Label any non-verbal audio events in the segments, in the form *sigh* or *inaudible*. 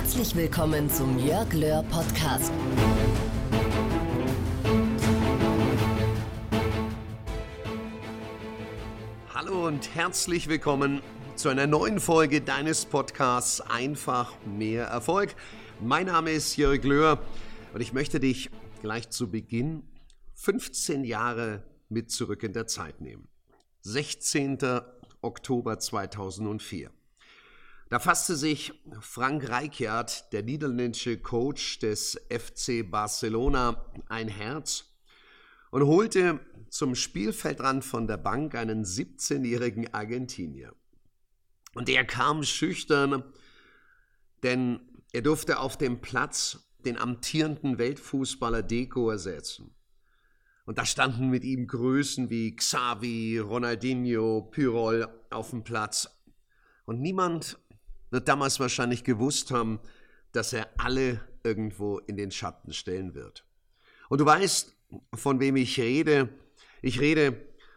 Herzlich willkommen zum Jörg Löhr Podcast. Hallo und herzlich willkommen zu einer neuen Folge deines Podcasts Einfach mehr Erfolg. Mein Name ist Jörg Löhr und ich möchte dich gleich zu Beginn 15 Jahre mit zurück in der Zeit nehmen. 16. Oktober 2004. Da fasste sich Frank Rijkaard, der niederländische Coach des FC Barcelona, ein Herz und holte zum Spielfeldrand von der Bank einen 17-jährigen Argentinier. Und er kam schüchtern, denn er durfte auf dem Platz den amtierenden Weltfußballer Deco ersetzen. Und da standen mit ihm Größen wie Xavi, Ronaldinho, Pyrol auf dem Platz. Und niemand wird damals wahrscheinlich gewusst haben, dass er alle irgendwo in den Schatten stellen wird. Und du weißt, von wem ich rede. Ich rede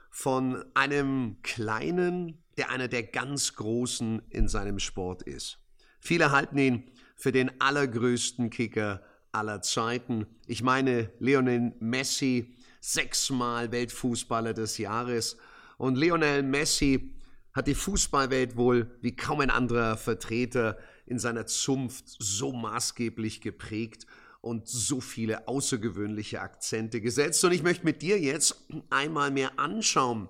von einem Kleinen, der einer der ganz Großen in seinem Sport ist. Viele halten ihn für den allergrößten Kicker aller Zeiten. Ich meine Lionel Messi, sechsmal Weltfußballer des Jahres. Und Lionel Messi hat die Fußballwelt wohl wie kaum ein anderer Vertreter in seiner Zunft so maßgeblich geprägt und so viele außergewöhnliche Akzente gesetzt. Und ich möchte mit dir jetzt einmal mehr anschauen,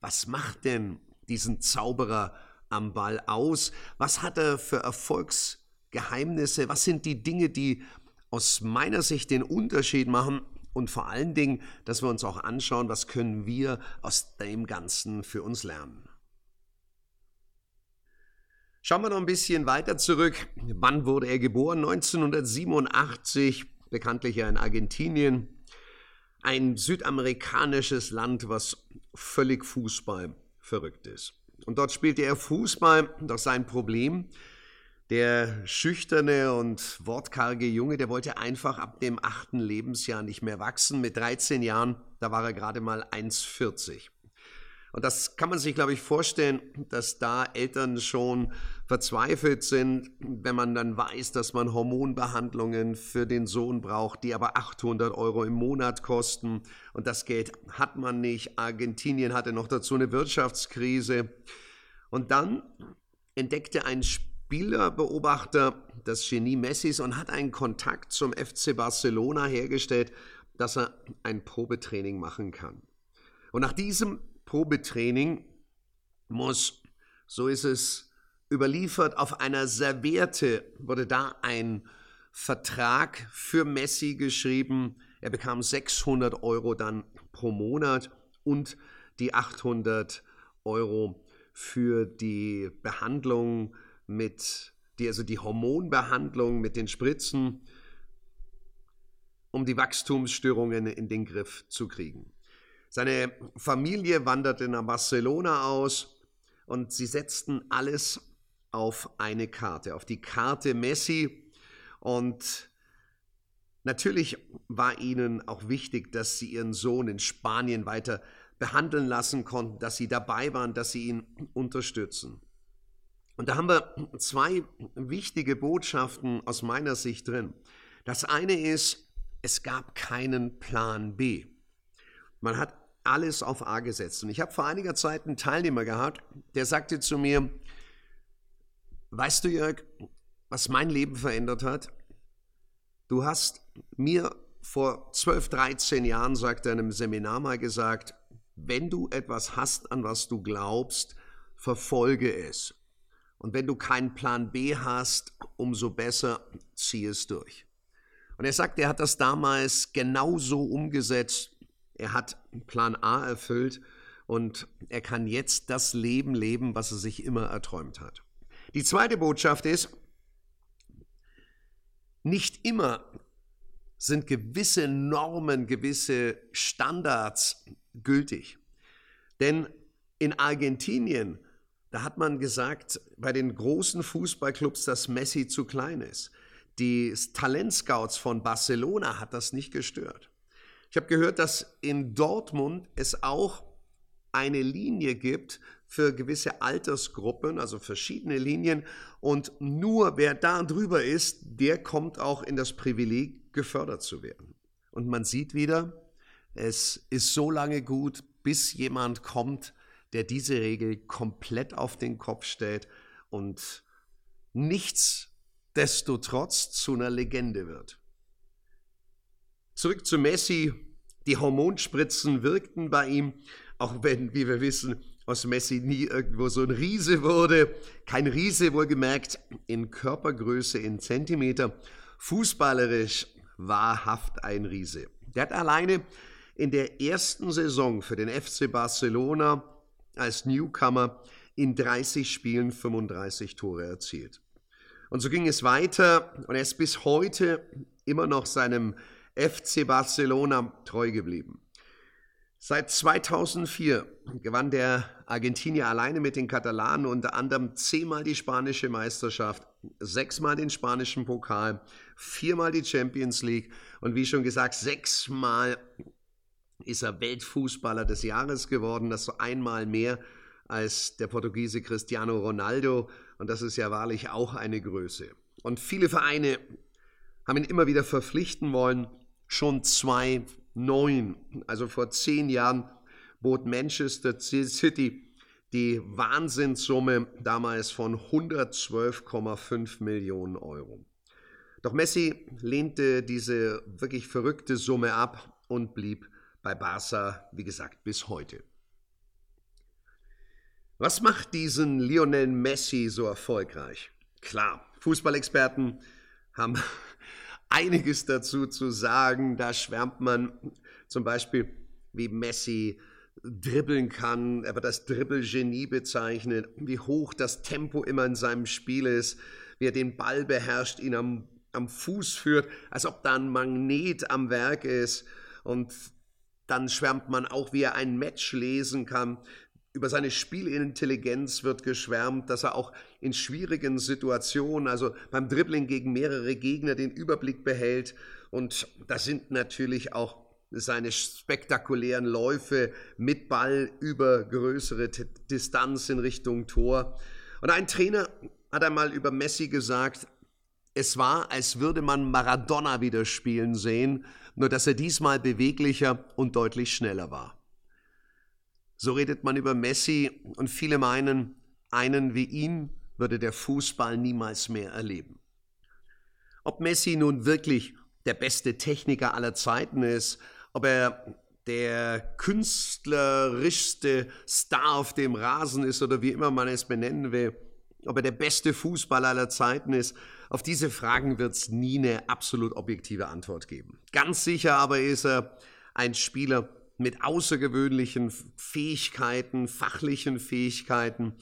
was macht denn diesen Zauberer am Ball aus? Was hat er für Erfolgsgeheimnisse? Was sind die Dinge, die aus meiner Sicht den Unterschied machen? Und vor allen Dingen, dass wir uns auch anschauen, was können wir aus dem Ganzen für uns lernen. Schauen wir noch ein bisschen weiter zurück. Wann wurde er geboren? 1987, bekanntlich ja in Argentinien. Ein südamerikanisches Land, was völlig Fußball verrückt ist. Und dort spielte er Fußball, doch sein Problem, der schüchterne und wortkarge Junge, der wollte einfach ab dem achten Lebensjahr nicht mehr wachsen. Mit 13 Jahren, da war er gerade mal 1,40. Und das kann man sich, glaube ich, vorstellen, dass da Eltern schon verzweifelt sind, wenn man dann weiß, dass man Hormonbehandlungen für den Sohn braucht, die aber 800 Euro im Monat kosten. Und das Geld hat man nicht. Argentinien hatte noch dazu eine Wirtschaftskrise. Und dann entdeckte ein Spielerbeobachter das Genie Messis und hat einen Kontakt zum FC Barcelona hergestellt, dass er ein Probetraining machen kann. Und nach diesem Probetraining muss, so ist es überliefert, auf einer Serviette wurde da ein Vertrag für Messi geschrieben. Er bekam 600 Euro dann pro Monat und die 800 Euro für die Behandlung mit, die, also die Hormonbehandlung mit den Spritzen, um die Wachstumsstörungen in den Griff zu kriegen. Seine Familie wanderte nach Barcelona aus und sie setzten alles auf eine Karte, auf die Karte Messi. Und natürlich war ihnen auch wichtig, dass sie ihren Sohn in Spanien weiter behandeln lassen konnten, dass sie dabei waren, dass sie ihn unterstützen. Und da haben wir zwei wichtige Botschaften aus meiner Sicht drin. Das eine ist, es gab keinen Plan B. Man hat alles auf A gesetzt. Und ich habe vor einiger Zeit einen Teilnehmer gehabt, der sagte zu mir, weißt du Jörg, was mein Leben verändert hat? Du hast mir vor 12, 13 Jahren, sagt er in einem Seminar mal gesagt, wenn du etwas hast, an was du glaubst, verfolge es. Und wenn du keinen Plan B hast, umso besser, zieh es durch. Und er sagt, er hat das damals genauso umgesetzt er hat Plan A erfüllt und er kann jetzt das Leben leben, was er sich immer erträumt hat. Die zweite Botschaft ist, nicht immer sind gewisse Normen, gewisse Standards gültig. Denn in Argentinien, da hat man gesagt, bei den großen Fußballclubs, dass Messi zu klein ist. Die Talentscouts von Barcelona hat das nicht gestört. Ich habe gehört, dass in Dortmund es auch eine Linie gibt für gewisse Altersgruppen, also verschiedene Linien. Und nur wer da drüber ist, der kommt auch in das Privileg, gefördert zu werden. Und man sieht wieder, es ist so lange gut, bis jemand kommt, der diese Regel komplett auf den Kopf stellt und nichtsdestotrotz zu einer Legende wird. Zurück zu Messi. Die Hormonspritzen wirkten bei ihm, auch wenn, wie wir wissen, aus Messi nie irgendwo so ein Riese wurde. Kein Riese wohlgemerkt in Körpergröße in Zentimeter. Fußballerisch wahrhaft ein Riese. Der hat alleine in der ersten Saison für den FC Barcelona als Newcomer in 30 Spielen 35 Tore erzielt. Und so ging es weiter und er ist bis heute immer noch seinem FC Barcelona treu geblieben. Seit 2004 gewann der Argentinier alleine mit den Katalanen unter anderem zehnmal die spanische Meisterschaft, sechsmal den spanischen Pokal, viermal die Champions League und wie schon gesagt, sechsmal ist er Weltfußballer des Jahres geworden, das so einmal mehr als der Portugiese Cristiano Ronaldo und das ist ja wahrlich auch eine Größe. Und viele Vereine haben ihn immer wieder verpflichten wollen, schon 2009, also vor zehn Jahren, bot Manchester City die Wahnsinnssumme damals von 112,5 Millionen Euro. Doch Messi lehnte diese wirklich verrückte Summe ab und blieb bei Barca, wie gesagt, bis heute. Was macht diesen Lionel Messi so erfolgreich? Klar, Fußballexperten haben einiges dazu zu sagen. Da schwärmt man zum Beispiel, wie Messi dribbeln kann. Er wird das Dribbelgenie bezeichnet, wie hoch das Tempo immer in seinem Spiel ist, wie er den Ball beherrscht, ihn am, am Fuß führt, als ob da ein Magnet am Werk ist. Und dann schwärmt man auch, wie er ein Match lesen kann. Über seine Spielintelligenz wird geschwärmt, dass er auch in schwierigen Situationen, also beim Dribbling gegen mehrere Gegner, den Überblick behält. Und das sind natürlich auch seine spektakulären Läufe mit Ball über größere Distanz in Richtung Tor. Und ein Trainer hat einmal über Messi gesagt, es war, als würde man Maradona wieder spielen sehen, nur dass er diesmal beweglicher und deutlich schneller war. So redet man über Messi und viele meinen, einen wie ihn würde der Fußball niemals mehr erleben. Ob Messi nun wirklich der beste Techniker aller Zeiten ist, ob er der künstlerischste Star auf dem Rasen ist oder wie immer man es benennen will, ob er der beste Fußballer aller Zeiten ist, auf diese Fragen wird es nie eine absolut objektive Antwort geben. Ganz sicher aber ist er ein Spieler mit außergewöhnlichen Fähigkeiten, fachlichen Fähigkeiten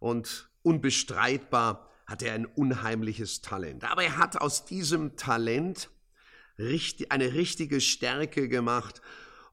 und unbestreitbar hat er ein unheimliches Talent. Aber er hat aus diesem Talent eine richtige Stärke gemacht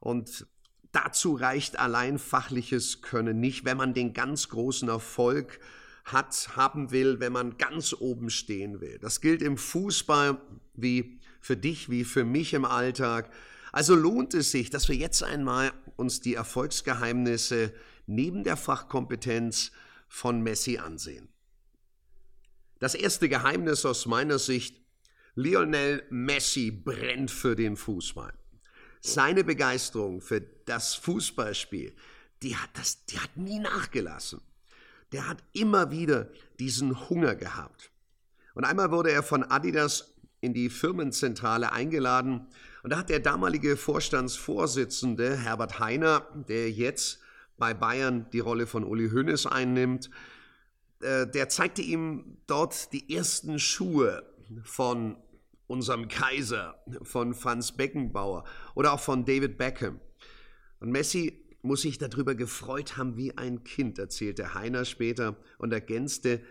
und dazu reicht allein fachliches Können nicht, wenn man den ganz großen Erfolg hat, haben will, wenn man ganz oben stehen will. Das gilt im Fußball wie für dich, wie für mich im Alltag. Also lohnt es sich, dass wir jetzt einmal uns die Erfolgsgeheimnisse neben der Fachkompetenz von Messi ansehen. Das erste Geheimnis aus meiner Sicht, Lionel Messi brennt für den Fußball. Seine Begeisterung für das Fußballspiel, die hat, das, die hat nie nachgelassen der hat immer wieder diesen Hunger gehabt. Und einmal wurde er von Adidas in die Firmenzentrale eingeladen und da hat der damalige Vorstandsvorsitzende Herbert Heiner, der jetzt bei Bayern die Rolle von Uli Hoeneß einnimmt, äh, der zeigte ihm dort die ersten Schuhe von unserem Kaiser, von Franz Beckenbauer oder auch von David Beckham. Und Messi muss sich darüber gefreut haben wie ein Kind, erzählte Heiner später und ergänzte,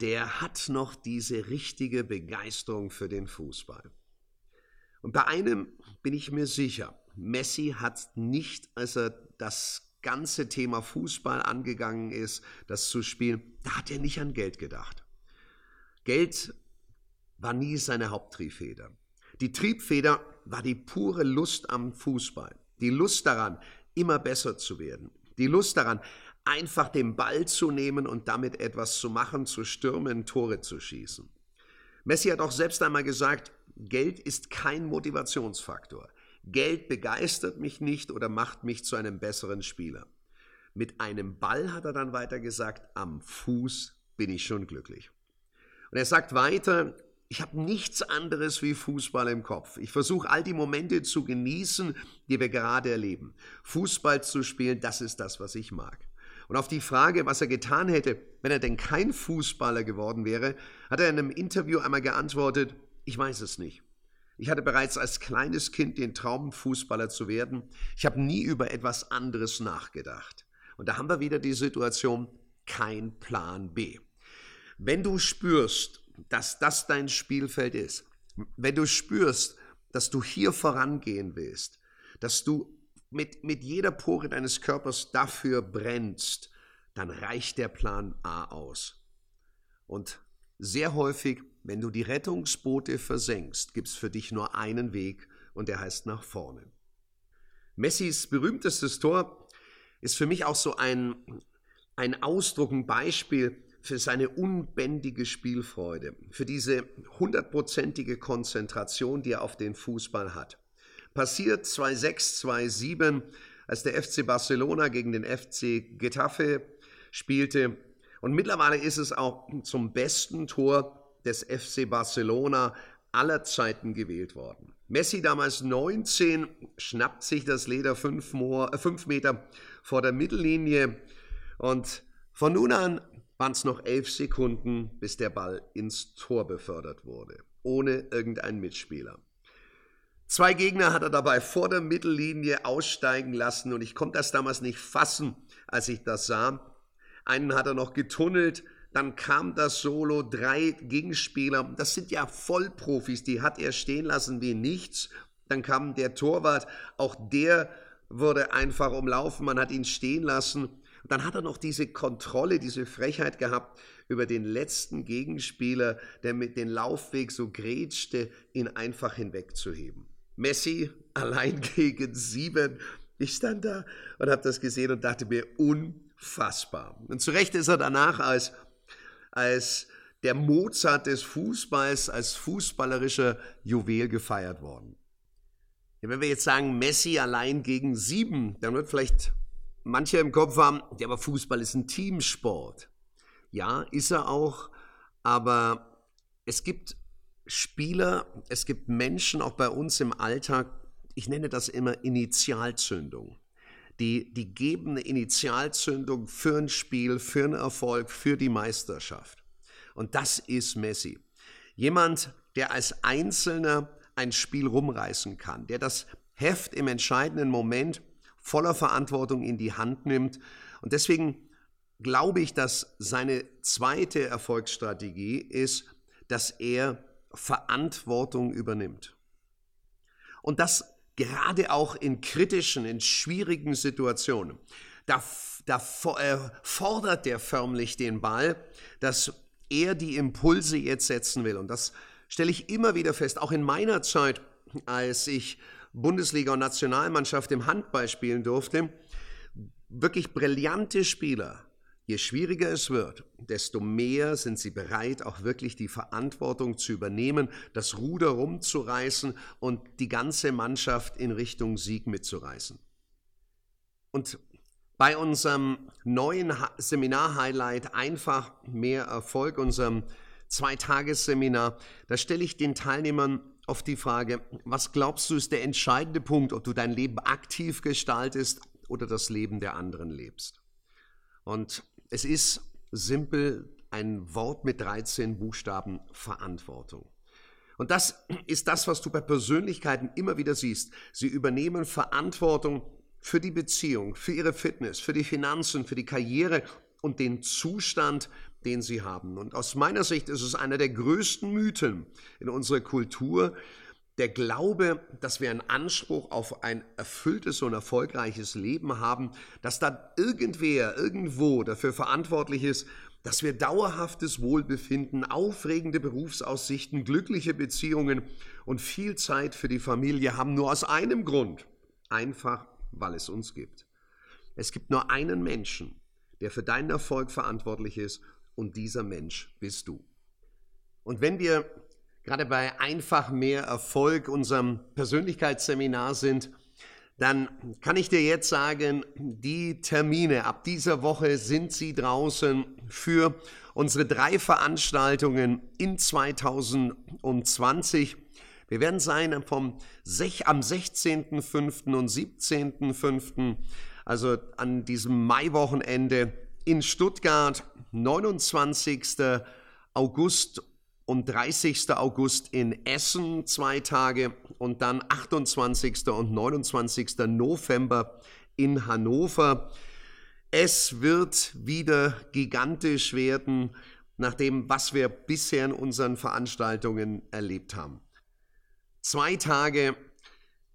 der hat noch diese richtige Begeisterung für den Fußball. Und bei einem bin ich mir sicher, Messi hat nicht, als er das ganze Thema Fußball angegangen ist, das zu spielen, da hat er nicht an Geld gedacht. Geld war nie seine Haupttriebfeder. Die Triebfeder war die pure Lust am Fußball, die Lust daran, immer besser zu werden. Die Lust daran, einfach den Ball zu nehmen und damit etwas zu machen, zu stürmen, Tore zu schießen. Messi hat auch selbst einmal gesagt, Geld ist kein Motivationsfaktor. Geld begeistert mich nicht oder macht mich zu einem besseren Spieler. Mit einem Ball, hat er dann weiter gesagt, am Fuß bin ich schon glücklich. Und er sagt weiter, ich habe nichts anderes wie Fußball im Kopf. Ich versuche all die Momente zu genießen, die wir gerade erleben. Fußball zu spielen, das ist das, was ich mag. Und auf die Frage, was er getan hätte, wenn er denn kein Fußballer geworden wäre, hat er in einem Interview einmal geantwortet, ich weiß es nicht. Ich hatte bereits als kleines Kind den Traum, Fußballer zu werden. Ich habe nie über etwas anderes nachgedacht. Und da haben wir wieder die Situation, kein Plan B. Wenn du spürst, dass das dein Spielfeld ist, wenn du spürst, dass du hier vorangehen willst, dass du mit, mit jeder Pore deines Körpers dafür brennst, dann reicht der Plan A aus. Und sehr häufig, wenn du die Rettungsboote versenkst, gibt es für dich nur einen Weg und der heißt nach vorne. Messis berühmtestes Tor ist für mich auch so ein, ein Ausdruck, ein Beispiel für seine unbändige Spielfreude, für diese hundertprozentige Konzentration, die er auf den Fußball hat. Passiert 2-6, 2-7, als der FC Barcelona gegen den FC Getafe spielte. Und mittlerweile ist es auch zum besten Tor des FC Barcelona aller Zeiten gewählt worden. Messi damals 19, schnappt sich das Leder fünf, fünf Meter vor der Mittellinie und von nun an waren es noch elf Sekunden, bis der Ball ins Tor befördert wurde, ohne irgendeinen Mitspieler. Zwei Gegner hat er dabei vor der Mittellinie aussteigen lassen und ich konnte das damals nicht fassen, als ich das sah. Einen hat er noch getunnelt, dann kam das Solo, drei Gegenspieler, das sind ja Vollprofis, die hat er stehen lassen wie nichts. Dann kam der Torwart, auch der wurde einfach umlaufen, man hat ihn stehen lassen dann hat er noch diese Kontrolle, diese Frechheit gehabt, über den letzten Gegenspieler, der mit dem Laufweg so grätschte, ihn einfach hinwegzuheben. Messi allein *laughs* gegen sieben. Ich stand da und habe das gesehen und dachte mir, unfassbar. Und zu Recht ist er danach als, als der Mozart des Fußballs, als fußballerischer Juwel gefeiert worden. Ja, wenn wir jetzt sagen, Messi allein gegen sieben, dann wird vielleicht manche im Kopf haben, ja, aber Fußball ist ein Teamsport. Ja, ist er auch, aber es gibt Spieler, es gibt Menschen auch bei uns im Alltag, ich nenne das immer Initialzündung. Die, die geben eine Initialzündung für ein Spiel, für einen Erfolg, für die Meisterschaft. Und das ist Messi. Jemand, der als Einzelner ein Spiel rumreißen kann, der das Heft im entscheidenden Moment voller Verantwortung in die Hand nimmt. Und deswegen glaube ich, dass seine zweite Erfolgsstrategie ist, dass er Verantwortung übernimmt. Und das gerade auch in kritischen, in schwierigen Situationen. Da, da äh, fordert der förmlich den Ball, dass er die Impulse jetzt setzen will. Und das stelle ich immer wieder fest, auch in meiner Zeit, als ich Bundesliga und Nationalmannschaft im Handball spielen durfte. Wirklich brillante Spieler. Je schwieriger es wird, desto mehr sind sie bereit, auch wirklich die Verantwortung zu übernehmen, das Ruder rumzureißen und die ganze Mannschaft in Richtung Sieg mitzureißen. Und bei unserem neuen Seminar-Highlight Einfach mehr Erfolg, unserem Zweitagesseminar, da stelle ich den Teilnehmern auf die Frage, was glaubst du ist der entscheidende Punkt, ob du dein Leben aktiv gestaltest oder das Leben der anderen lebst? Und es ist simpel ein Wort mit 13 Buchstaben Verantwortung. Und das ist das, was du bei Persönlichkeiten immer wieder siehst. Sie übernehmen Verantwortung für die Beziehung, für ihre Fitness, für die Finanzen, für die Karriere und den Zustand, den sie haben. Und aus meiner Sicht ist es einer der größten Mythen in unserer Kultur, der Glaube, dass wir einen Anspruch auf ein erfülltes und erfolgreiches Leben haben, dass da irgendwer irgendwo dafür verantwortlich ist, dass wir dauerhaftes Wohlbefinden, aufregende Berufsaussichten, glückliche Beziehungen und viel Zeit für die Familie haben, nur aus einem Grund, einfach weil es uns gibt. Es gibt nur einen Menschen, der für deinen Erfolg verantwortlich ist und dieser Mensch bist du. Und wenn wir gerade bei einfach mehr Erfolg unserem Persönlichkeitsseminar sind, dann kann ich dir jetzt sagen, die Termine ab dieser Woche sind sie draußen für unsere drei Veranstaltungen in 2020. Wir werden sein vom am 16.05. und 17.05., also an diesem Maiwochenende in Stuttgart, 29. August und 30. August in Essen zwei Tage und dann 28. und 29. November in Hannover. Es wird wieder gigantisch werden, nach dem, was wir bisher in unseren Veranstaltungen erlebt haben. Zwei Tage,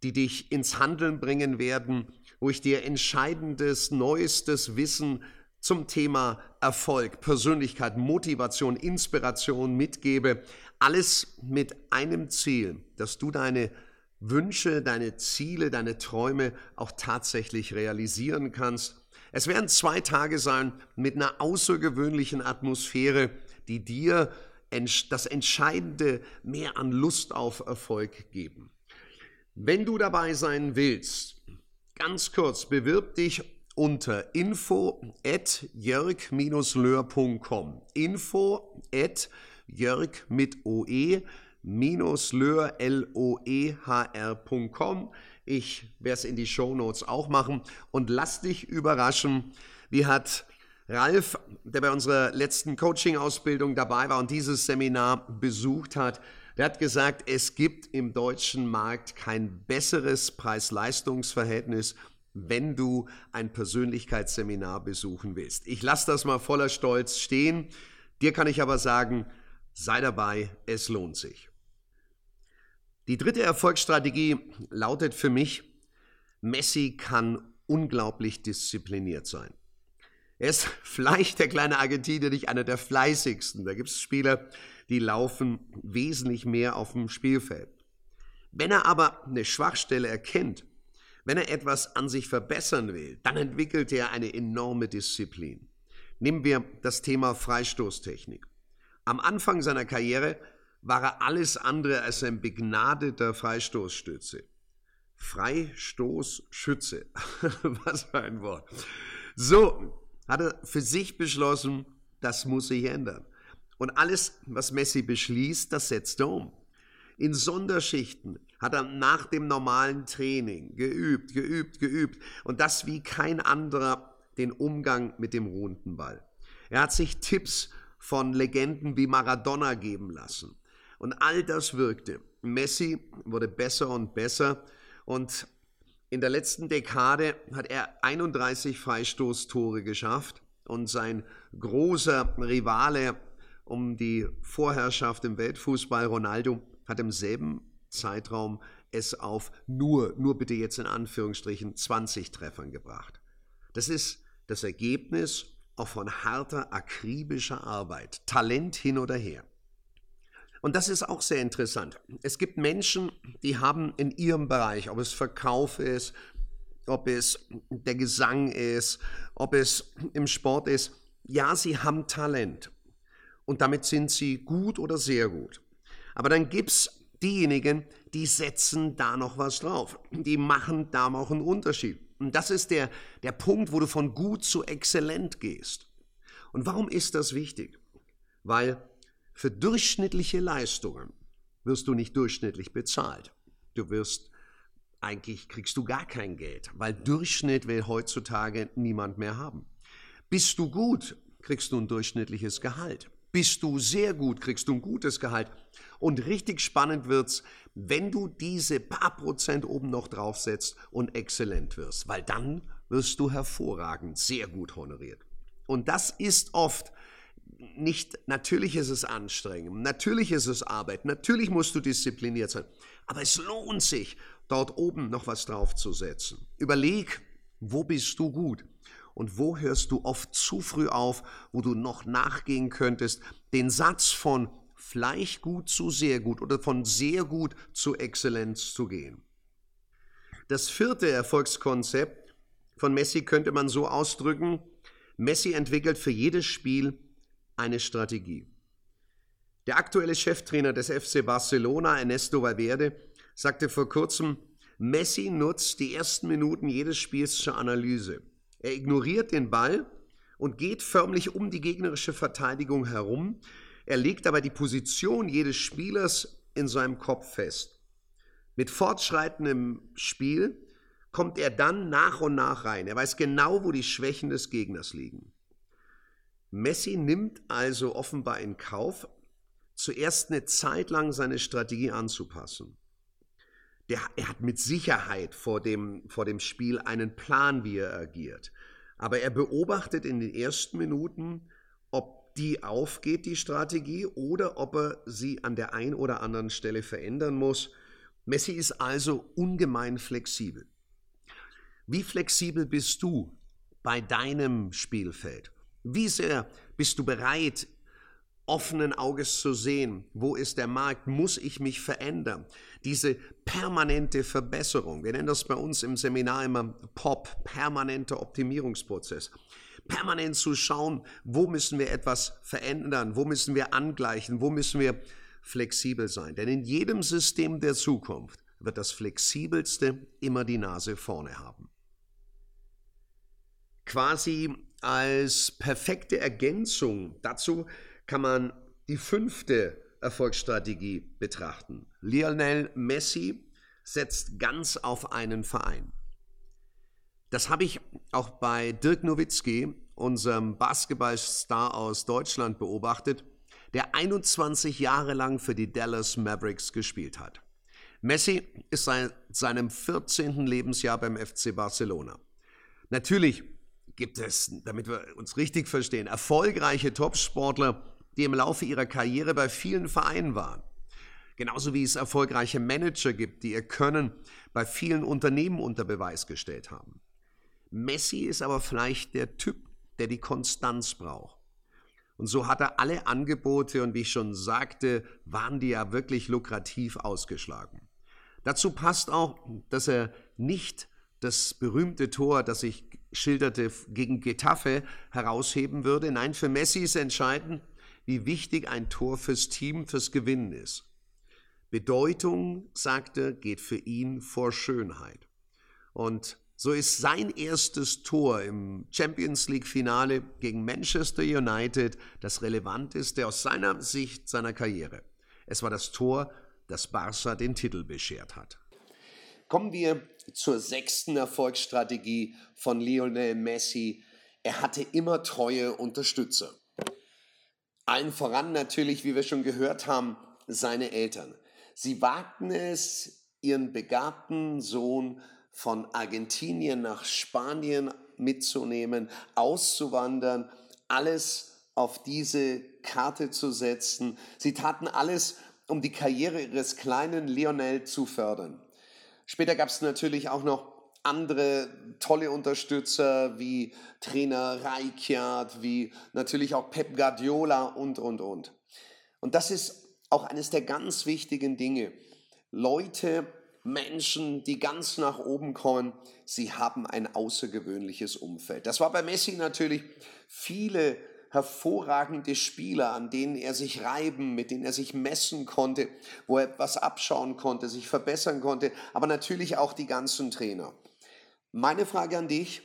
die dich ins Handeln bringen werden, wo ich dir entscheidendes, neuestes Wissen zum Thema Erfolg, Persönlichkeit, Motivation, Inspiration mitgebe. Alles mit einem Ziel, dass du deine Wünsche, deine Ziele, deine Träume auch tatsächlich realisieren kannst. Es werden zwei Tage sein mit einer außergewöhnlichen Atmosphäre, die dir das Entscheidende mehr an Lust auf Erfolg geben. Wenn du dabei sein willst, ganz kurz, bewirb dich unter info at jörg-löhr.com. Info at jörg mit oe minus löhr, L-O-E-H-R.com. Ich werde es in die Show Notes auch machen und lass dich überraschen, wie hat Ralf, der bei unserer letzten Coaching-Ausbildung dabei war und dieses Seminar besucht hat, der hat gesagt, es gibt im deutschen Markt kein besseres Preis-Leistungs-Verhältnis, wenn du ein Persönlichkeitsseminar besuchen willst. Ich lasse das mal voller Stolz stehen. Dir kann ich aber sagen, sei dabei, es lohnt sich. Die dritte Erfolgsstrategie lautet für mich, Messi kann unglaublich diszipliniert sein. Er ist *laughs* vielleicht der kleine Argentinier nicht einer der fleißigsten. Da gibt es Spieler, die laufen wesentlich mehr auf dem Spielfeld. Wenn er aber eine Schwachstelle erkennt, wenn er etwas an sich verbessern will, dann entwickelt er eine enorme Disziplin. Nehmen wir das Thema Freistoßtechnik. Am Anfang seiner Karriere war er alles andere als ein begnadeter Freistoßstütze. Freistoßschütze. *laughs* Was für ein Wort. So, hat er für sich beschlossen, das muss sich ändern. Und alles, was Messi beschließt, das setzt er um. In Sonderschichten hat er nach dem normalen Training geübt, geübt, geübt und das wie kein anderer den Umgang mit dem ruhenden Ball. Er hat sich Tipps von Legenden wie Maradona geben lassen. Und all das wirkte. Messi wurde besser und besser und in der letzten Dekade hat er 31 Freistoßtore geschafft und sein großer Rivale um die Vorherrschaft im Weltfußball, Ronaldo, hat im selben Zeitraum es auf nur, nur bitte jetzt in Anführungsstrichen, 20 Treffern gebracht. Das ist das Ergebnis auch von harter, akribischer Arbeit, Talent hin oder her. Und das ist auch sehr interessant. Es gibt Menschen, die haben in ihrem Bereich, ob es Verkauf ist, ob es der Gesang ist, ob es im Sport ist, ja, sie haben Talent. Und damit sind sie gut oder sehr gut. Aber dann gibt es diejenigen, die setzen da noch was drauf. Die machen da noch einen Unterschied. Und das ist der, der Punkt, wo du von gut zu exzellent gehst. Und warum ist das wichtig? Weil für durchschnittliche Leistungen wirst du nicht durchschnittlich bezahlt. Du wirst eigentlich kriegst du gar kein Geld, weil Durchschnitt will heutzutage niemand mehr haben. Bist du gut, kriegst du ein durchschnittliches Gehalt. Bist du sehr gut, kriegst du ein gutes Gehalt. Und richtig spannend wird's, wenn du diese paar Prozent oben noch draufsetzt und exzellent wirst, weil dann wirst du hervorragend, sehr gut honoriert. Und das ist oft nicht, natürlich ist es anstrengend, natürlich ist es Arbeit, natürlich musst du diszipliniert sein, aber es lohnt sich, dort oben noch was draufzusetzen. Überleg, wo bist du gut und wo hörst du oft zu früh auf, wo du noch nachgehen könntest. Den Satz von vielleicht gut zu sehr gut oder von sehr gut zu Exzellenz zu gehen. Das vierte Erfolgskonzept von Messi könnte man so ausdrücken, Messi entwickelt für jedes Spiel eine Strategie. Der aktuelle Cheftrainer des FC Barcelona, Ernesto Valverde, sagte vor kurzem, Messi nutzt die ersten Minuten jedes Spiels zur Analyse. Er ignoriert den Ball und geht förmlich um die gegnerische Verteidigung herum. Er legt aber die Position jedes Spielers in seinem Kopf fest. Mit fortschreitendem Spiel kommt er dann nach und nach rein. Er weiß genau, wo die Schwächen des Gegners liegen. Messi nimmt also offenbar in Kauf, zuerst eine Zeit lang seine Strategie anzupassen. Der, er hat mit Sicherheit vor dem, vor dem Spiel einen Plan, wie er agiert. Aber er beobachtet in den ersten Minuten, ob die aufgeht, die Strategie, oder ob er sie an der einen oder anderen Stelle verändern muss. Messi ist also ungemein flexibel. Wie flexibel bist du bei deinem Spielfeld? Wie sehr bist du bereit, offenen Auges zu sehen, wo ist der Markt, muss ich mich verändern. Diese permanente Verbesserung, wir nennen das bei uns im Seminar immer POP, permanenter Optimierungsprozess. Permanent zu schauen, wo müssen wir etwas verändern, wo müssen wir angleichen, wo müssen wir flexibel sein. Denn in jedem System der Zukunft wird das Flexibelste immer die Nase vorne haben. Quasi als perfekte Ergänzung dazu kann man die fünfte Erfolgsstrategie betrachten. Lionel Messi setzt ganz auf einen Verein. Das habe ich auch bei Dirk Nowitzki, unserem Basketballstar aus Deutschland, beobachtet, der 21 Jahre lang für die Dallas Mavericks gespielt hat. Messi ist seit seinem 14. Lebensjahr beim FC Barcelona. Natürlich gibt es, damit wir uns richtig verstehen, erfolgreiche Topsportler, die im Laufe ihrer Karriere bei vielen Vereinen waren. Genauso wie es erfolgreiche Manager gibt, die ihr Können bei vielen Unternehmen unter Beweis gestellt haben. Messi ist aber vielleicht der Typ, der die Konstanz braucht. Und so hat er alle Angebote und wie ich schon sagte, waren die ja wirklich lukrativ ausgeschlagen. Dazu passt auch, dass er nicht das berühmte Tor, das ich schilderte, gegen Getafe herausheben würde. Nein, für Messi ist entscheidend, wie wichtig ein Tor fürs Team, fürs Gewinnen ist. Bedeutung, sagte, geht für ihn vor Schönheit. Und so ist sein erstes Tor im Champions League Finale gegen Manchester United das relevanteste aus seiner Sicht seiner Karriere. Es war das Tor, das Barca den Titel beschert hat. Kommen wir zur sechsten Erfolgsstrategie von Lionel Messi. Er hatte immer treue Unterstützer. Allen voran natürlich, wie wir schon gehört haben, seine Eltern. Sie wagten es, ihren begabten Sohn von Argentinien nach Spanien mitzunehmen, auszuwandern, alles auf diese Karte zu setzen. Sie taten alles, um die Karriere ihres kleinen Lionel zu fördern. Später gab es natürlich auch noch andere tolle Unterstützer wie Trainer Rijkaard, wie natürlich auch Pep Guardiola und, und, und. Und das ist auch eines der ganz wichtigen Dinge. Leute, Menschen, die ganz nach oben kommen, sie haben ein außergewöhnliches Umfeld. Das war bei Messi natürlich viele hervorragende Spieler, an denen er sich reiben, mit denen er sich messen konnte, wo er etwas abschauen konnte, sich verbessern konnte, aber natürlich auch die ganzen Trainer. Meine Frage an dich,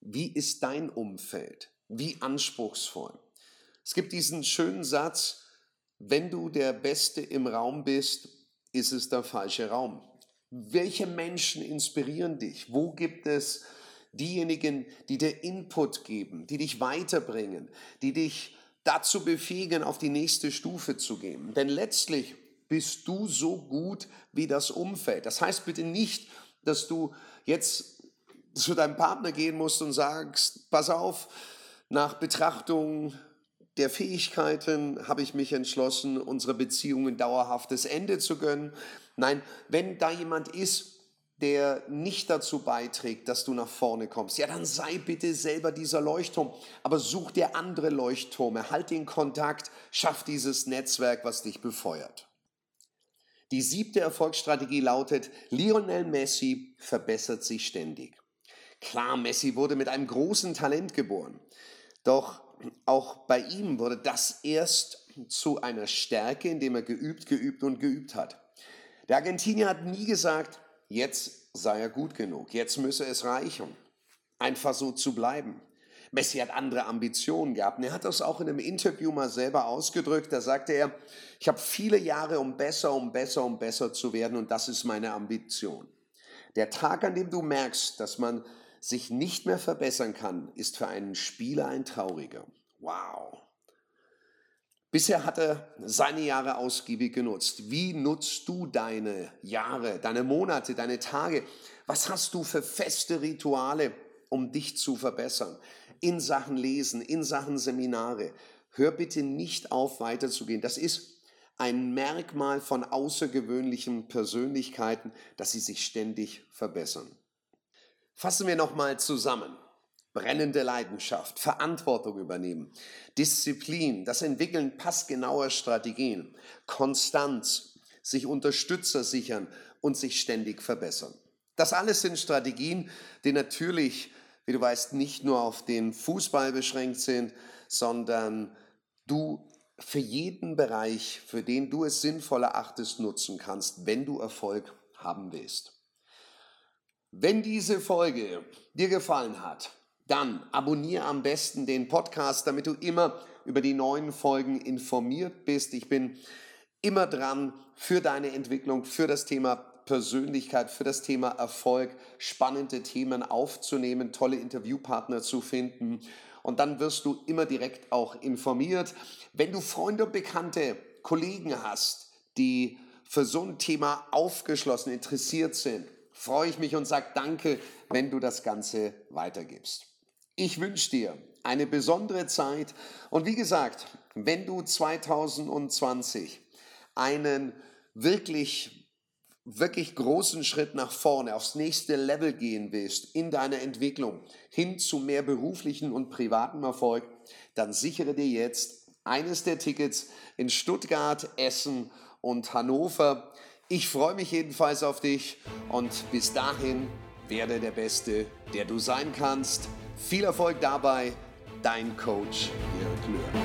wie ist dein Umfeld? Wie anspruchsvoll? Es gibt diesen schönen Satz, wenn du der Beste im Raum bist, ist es der falsche Raum. Welche Menschen inspirieren dich? Wo gibt es diejenigen, die dir Input geben, die dich weiterbringen, die dich dazu befähigen, auf die nächste Stufe zu gehen? Denn letztlich bist du so gut wie das Umfeld. Das heißt bitte nicht, dass du jetzt zu deinem Partner gehen musst und sagst, pass auf, nach Betrachtung der Fähigkeiten habe ich mich entschlossen, unsere Beziehung ein dauerhaftes Ende zu gönnen. Nein, wenn da jemand ist, der nicht dazu beiträgt, dass du nach vorne kommst, ja, dann sei bitte selber dieser Leuchtturm, aber such dir andere Leuchttürme, halt den Kontakt, schaff dieses Netzwerk, was dich befeuert. Die siebte Erfolgsstrategie lautet, Lionel Messi verbessert sich ständig. Klar, Messi wurde mit einem großen Talent geboren. Doch auch bei ihm wurde das erst zu einer Stärke, indem er geübt, geübt und geübt hat. Der Argentinier hat nie gesagt, jetzt sei er gut genug, jetzt müsse es reichen, einfach so zu bleiben. Messi hat andere Ambitionen gehabt. Und er hat das auch in einem Interview mal selber ausgedrückt. Da sagte er, ich habe viele Jahre, um besser, um besser, um besser zu werden und das ist meine Ambition. Der Tag, an dem du merkst, dass man sich nicht mehr verbessern kann, ist für einen Spieler ein trauriger. Wow. Bisher hat er seine Jahre ausgiebig genutzt. Wie nutzt du deine Jahre, deine Monate, deine Tage? Was hast du für feste Rituale, um dich zu verbessern? in Sachen Lesen, in Sachen Seminare. Hör bitte nicht auf, weiterzugehen. Das ist ein Merkmal von außergewöhnlichen Persönlichkeiten, dass sie sich ständig verbessern. Fassen wir nochmal zusammen. Brennende Leidenschaft, Verantwortung übernehmen, Disziplin, das Entwickeln passgenauer Strategien, Konstanz, sich Unterstützer sichern und sich ständig verbessern. Das alles sind Strategien, die natürlich wie du weißt, nicht nur auf den Fußball beschränkt sind, sondern du für jeden Bereich, für den du es sinnvoll erachtest, nutzen kannst, wenn du Erfolg haben willst. Wenn diese Folge dir gefallen hat, dann abonniere am besten den Podcast, damit du immer über die neuen Folgen informiert bist. Ich bin immer dran für deine Entwicklung, für das Thema Persönlichkeit, für das Thema Erfolg, spannende Themen aufzunehmen, tolle Interviewpartner zu finden. Und dann wirst du immer direkt auch informiert. Wenn du Freunde und Bekannte, Kollegen hast, die für so ein Thema aufgeschlossen, interessiert sind, freue ich mich und sage danke, wenn du das Ganze weitergibst. Ich wünsche dir eine besondere Zeit und wie gesagt, wenn du 2020 einen wirklich wirklich großen Schritt nach vorne, aufs nächste Level gehen willst in deiner Entwicklung hin zu mehr beruflichen und privatem Erfolg, dann sichere dir jetzt eines der Tickets in Stuttgart, Essen und Hannover. Ich freue mich jedenfalls auf dich und bis dahin werde der Beste, der du sein kannst. Viel Erfolg dabei, dein Coach Jörg Löhr.